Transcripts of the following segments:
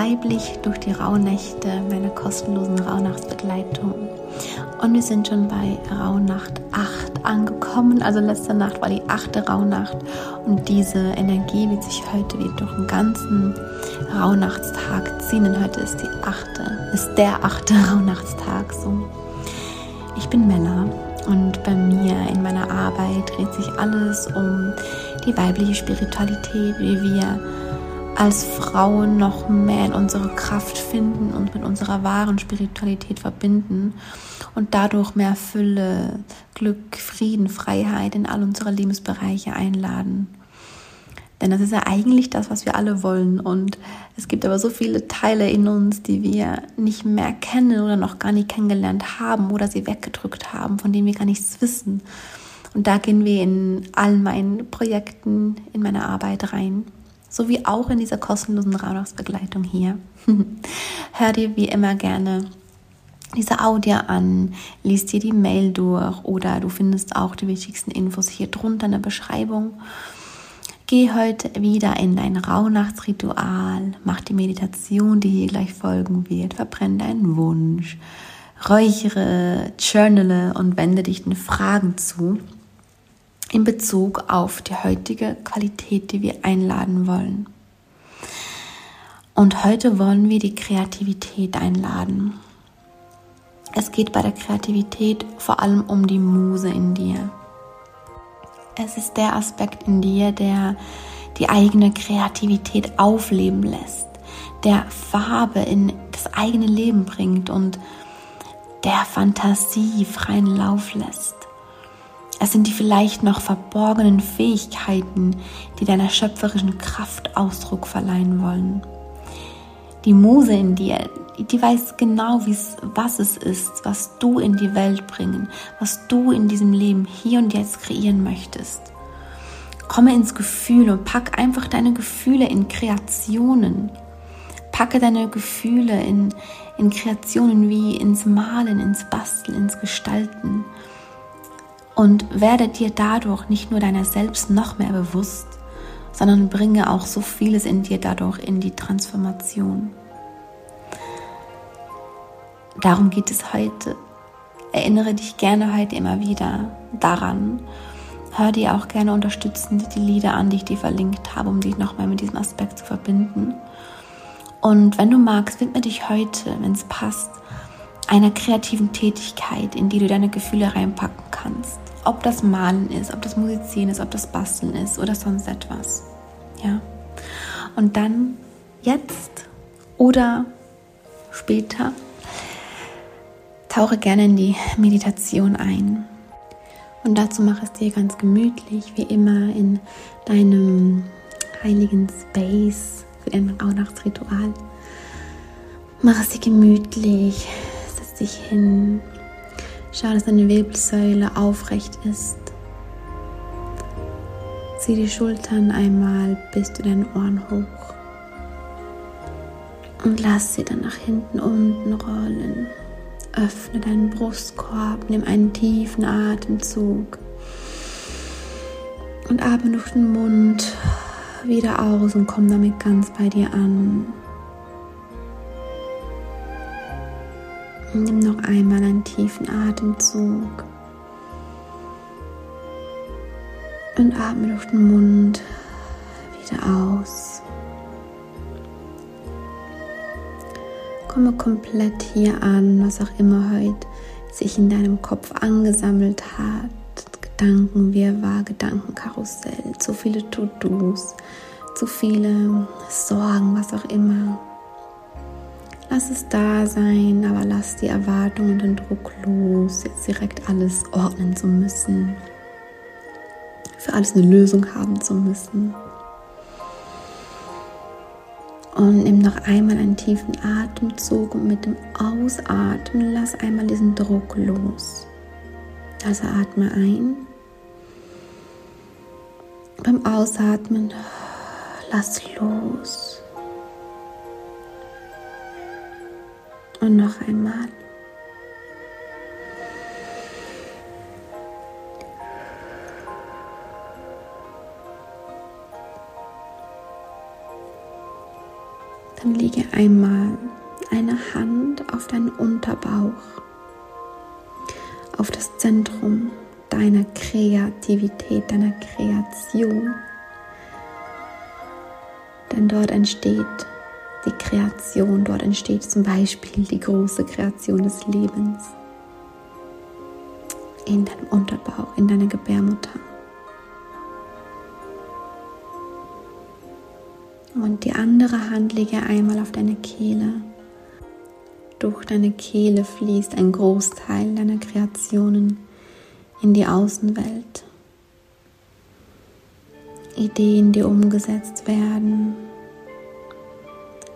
Weiblich durch die Rauhnächte, meiner kostenlosen Rauhnachtsbegleitung. Und wir sind schon bei Rauhnacht 8 angekommen. Also letzte Nacht war die achte Rauhnacht. Und diese Energie wird sich heute wieder durch den ganzen Rauhnachtstag ziehen. Denn heute ist die achte, ist der achte Rauhnachtstag. So. Ich bin Mella und bei mir in meiner Arbeit dreht sich alles um die weibliche Spiritualität, wie wir als Frauen noch mehr in unsere Kraft finden und mit unserer wahren Spiritualität verbinden und dadurch mehr Fülle, Glück, Frieden, Freiheit in all unsere Lebensbereiche einladen. Denn das ist ja eigentlich das, was wir alle wollen. Und es gibt aber so viele Teile in uns, die wir nicht mehr kennen oder noch gar nicht kennengelernt haben oder sie weggedrückt haben, von denen wir gar nichts wissen. Und da gehen wir in all meinen Projekten, in meine Arbeit rein sowie auch in dieser kostenlosen Rauhnachtsbegleitung hier. Hör dir wie immer gerne diese Audio an, liest dir die Mail durch oder du findest auch die wichtigsten Infos hier drunter in der Beschreibung. Geh heute wieder in dein Rauhnachtsritual, mach die Meditation, die hier gleich folgen wird, verbrenn deinen Wunsch, räuchere, journale und wende dich den Fragen zu in Bezug auf die heutige Qualität, die wir einladen wollen. Und heute wollen wir die Kreativität einladen. Es geht bei der Kreativität vor allem um die Muse in dir. Es ist der Aspekt in dir, der die eigene Kreativität aufleben lässt, der Farbe in das eigene Leben bringt und der Fantasie freien Lauf lässt. Es sind die vielleicht noch verborgenen Fähigkeiten, die deiner schöpferischen Kraft Ausdruck verleihen wollen. Die Muse in dir, die weiß genau, was es ist, was du in die Welt bringen, was du in diesem Leben hier und jetzt kreieren möchtest. Komme ins Gefühl und pack einfach deine Gefühle in Kreationen. Packe deine Gefühle in, in Kreationen wie ins Malen, ins Basteln, ins Gestalten und werde dir dadurch nicht nur deiner selbst noch mehr bewusst, sondern bringe auch so vieles in dir dadurch in die Transformation. Darum geht es heute. Erinnere dich gerne heute immer wieder daran. Hör dir auch gerne unterstützend die Lieder an, die ich dir verlinkt habe, um dich nochmal mit diesem Aspekt zu verbinden. Und wenn du magst, widme dich heute, wenn es passt, einer kreativen Tätigkeit, in die du deine Gefühle reinpacken kannst ob das Malen ist, ob das Musizieren ist, ob das Basteln ist oder sonst etwas. Ja. Und dann jetzt oder später tauche gerne in die Meditation ein. Und dazu mache es dir ganz gemütlich, wie immer in deinem heiligen Space für dein Rauhnachtsritual. Mach es dir gemütlich, setz dich hin, Schau, dass deine Wirbelsäule aufrecht ist. Zieh die Schultern einmal bis zu deinen Ohren hoch. Und lass sie dann nach hinten unten rollen. Öffne deinen Brustkorb, nimm einen tiefen Atemzug und atme durch den Mund wieder aus und komm damit ganz bei dir an. Nimm noch einmal einen tiefen Atemzug und atme durch den Mund wieder aus. Komme komplett hier an, was auch immer heute sich in deinem Kopf angesammelt hat. Gedankenwirrwarr, Gedankenkarussell, zu viele To-Dos, zu viele Sorgen, was auch immer. Lass es da sein, aber lass die Erwartung und den Druck los, jetzt direkt alles ordnen zu müssen, für alles eine Lösung haben zu müssen. Und nimm noch einmal einen tiefen Atemzug und mit dem Ausatmen lass einmal diesen Druck los. Also atme ein. Beim Ausatmen lass los. Und noch einmal. Dann lege einmal eine Hand auf deinen Unterbauch, auf das Zentrum deiner Kreativität, deiner Kreation. Denn dort entsteht die Kreation, dort entsteht zum Beispiel die große Kreation des Lebens in deinem Unterbauch, in deiner Gebärmutter. Und die andere Hand lege einmal auf deine Kehle. Durch deine Kehle fließt ein Großteil deiner Kreationen in die Außenwelt. Ideen, die umgesetzt werden,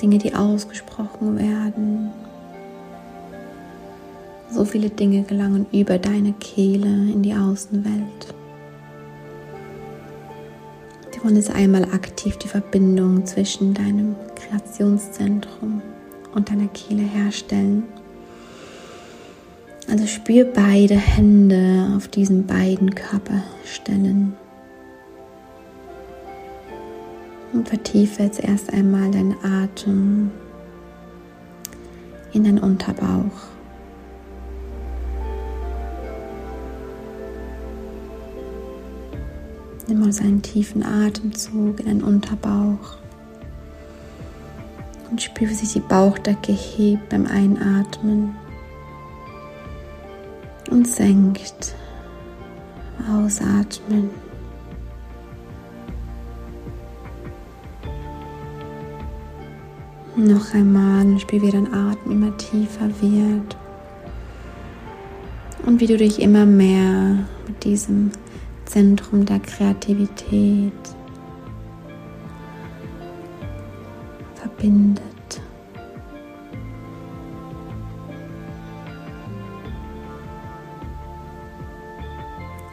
Dinge, die ausgesprochen werden. So viele Dinge gelangen über deine Kehle in die Außenwelt. Wir wollen jetzt einmal aktiv die Verbindung zwischen deinem Kreationszentrum und deiner Kehle herstellen. Also spür beide Hände auf diesen beiden Körperstellen. Und vertiefe jetzt erst einmal deinen Atem in deinen Unterbauch. Nimm mal einen tiefen Atemzug in den Unterbauch und spüre, wie sich die Bauchdecke hebt beim Einatmen und senkt. Ausatmen. Noch einmal spür, wie dein Atem immer tiefer wird und wie du dich immer mehr mit diesem Zentrum der Kreativität verbindet.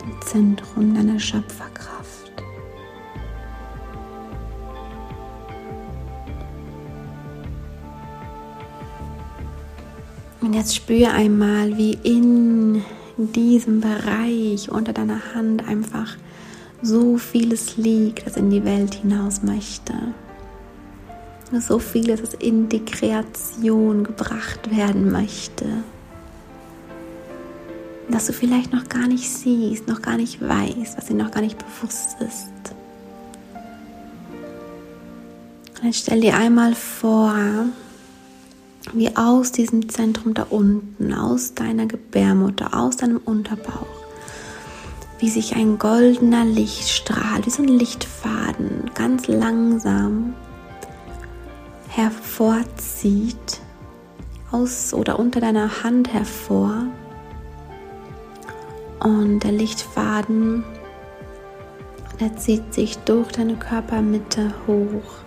Dem Zentrum deiner Schöpferkraft. Und jetzt spüre einmal, wie in diesem Bereich unter deiner Hand einfach so vieles liegt, das in die Welt hinaus möchte. So vieles, das in die Kreation gebracht werden möchte. Das du vielleicht noch gar nicht siehst, noch gar nicht weißt, was dir noch gar nicht bewusst ist. Und dann stell dir einmal vor, wie aus diesem Zentrum da unten, aus deiner Gebärmutter, aus deinem Unterbauch, wie sich ein goldener Lichtstrahl, wie so ein Lichtfaden, ganz langsam hervorzieht, aus oder unter deiner Hand hervor. Und der Lichtfaden, der zieht sich durch deine Körpermitte hoch.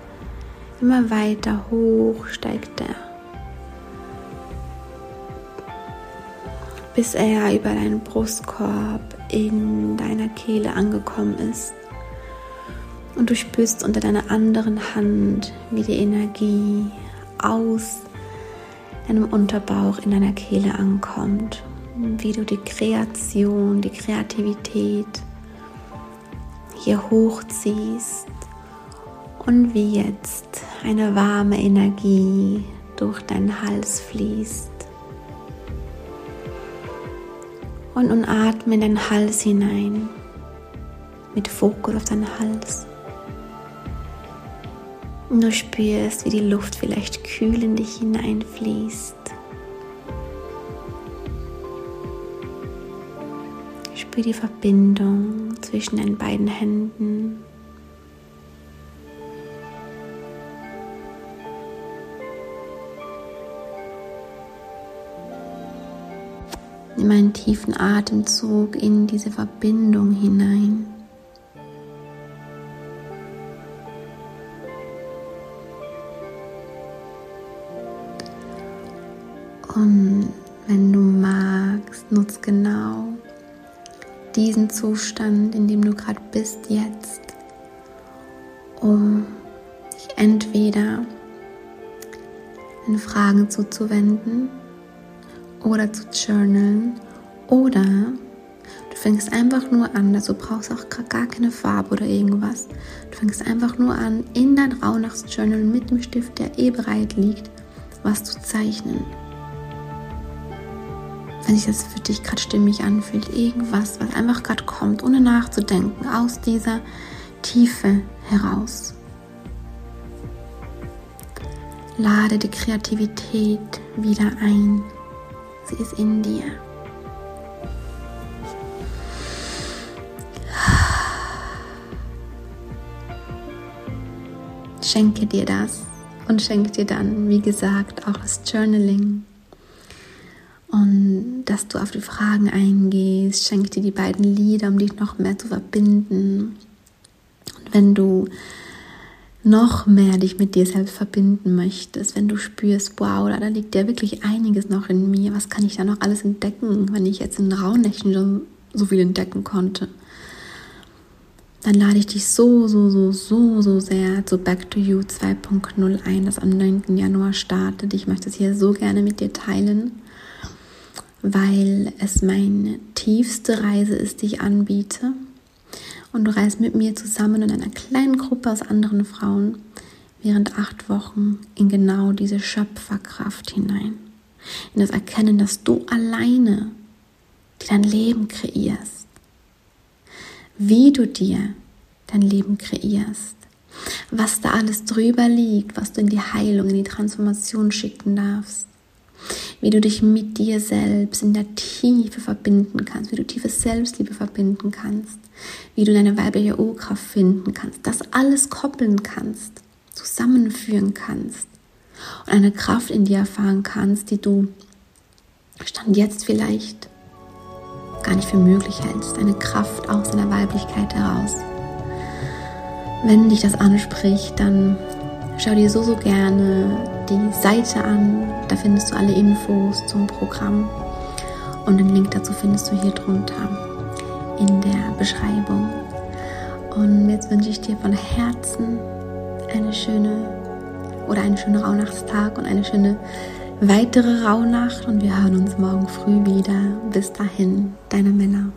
Immer weiter hoch steigt er bis er über deinen Brustkorb in deiner Kehle angekommen ist. Und du spürst unter deiner anderen Hand, wie die Energie aus deinem Unterbauch in deiner Kehle ankommt. Wie du die Kreation, die Kreativität hier hochziehst und wie jetzt eine warme Energie durch deinen Hals fließt. Und nun atme in deinen Hals hinein, mit Fokus auf deinen Hals. Und du spürst, wie die Luft vielleicht kühl in dich hineinfließt. Spür die Verbindung zwischen deinen beiden Händen. Nimm einen tiefen Atemzug in diese Verbindung hinein. Und wenn du magst, nutz genau diesen Zustand, in dem du gerade bist jetzt, um dich entweder in Fragen zuzuwenden oder zu journalen oder du fängst einfach nur an, also brauchst auch gar keine Farbe oder irgendwas. Du fängst einfach nur an, in dein Rauhnachtsjournal mit dem Stift, der eh bereit liegt, was zu zeichnen. Wenn sich das für dich gerade stimmig anfühlt, irgendwas, was einfach gerade kommt, ohne nachzudenken, aus dieser Tiefe heraus. Lade die Kreativität wieder ein. Sie ist in dir. Schenke dir das und schenke dir dann, wie gesagt, auch das Journaling. Und dass du auf die Fragen eingehst, schenke dir die beiden Lieder, um dich noch mehr zu verbinden. Und wenn du noch mehr dich mit dir selbst verbinden möchtest, wenn du spürst, wow, da liegt ja wirklich einiges noch in mir, was kann ich da noch alles entdecken, wenn ich jetzt in Rauhnächten schon so viel entdecken konnte, dann lade ich dich so, so, so, so, so sehr zu Back to You 2.0 ein, das am 9. Januar startet. Ich möchte es hier so gerne mit dir teilen, weil es meine tiefste Reise ist, die ich anbiete und du reist mit mir zusammen in einer kleinen Gruppe aus anderen Frauen während acht Wochen in genau diese Schöpferkraft hinein. In das Erkennen, dass du alleine dein Leben kreierst. Wie du dir dein Leben kreierst. Was da alles drüber liegt, was du in die Heilung, in die Transformation schicken darfst wie du dich mit dir selbst in der Tiefe verbinden kannst, wie du tiefe Selbstliebe verbinden kannst, wie du deine weibliche Urkraft finden kannst, das alles koppeln kannst, zusammenführen kannst und eine Kraft in dir erfahren kannst, die du Stand jetzt vielleicht gar nicht für möglich hältst, eine Kraft aus deiner Weiblichkeit heraus. Wenn dich das anspricht, dann schau dir so, so gerne die Seite an. Da findest du alle Infos zum Programm. Und den Link dazu findest du hier drunter in der Beschreibung. Und jetzt wünsche ich dir von Herzen eine schöne oder einen schönen Rauhnachtstag und eine schöne weitere Rauhnacht. Und wir hören uns morgen früh wieder. Bis dahin, deine Männer.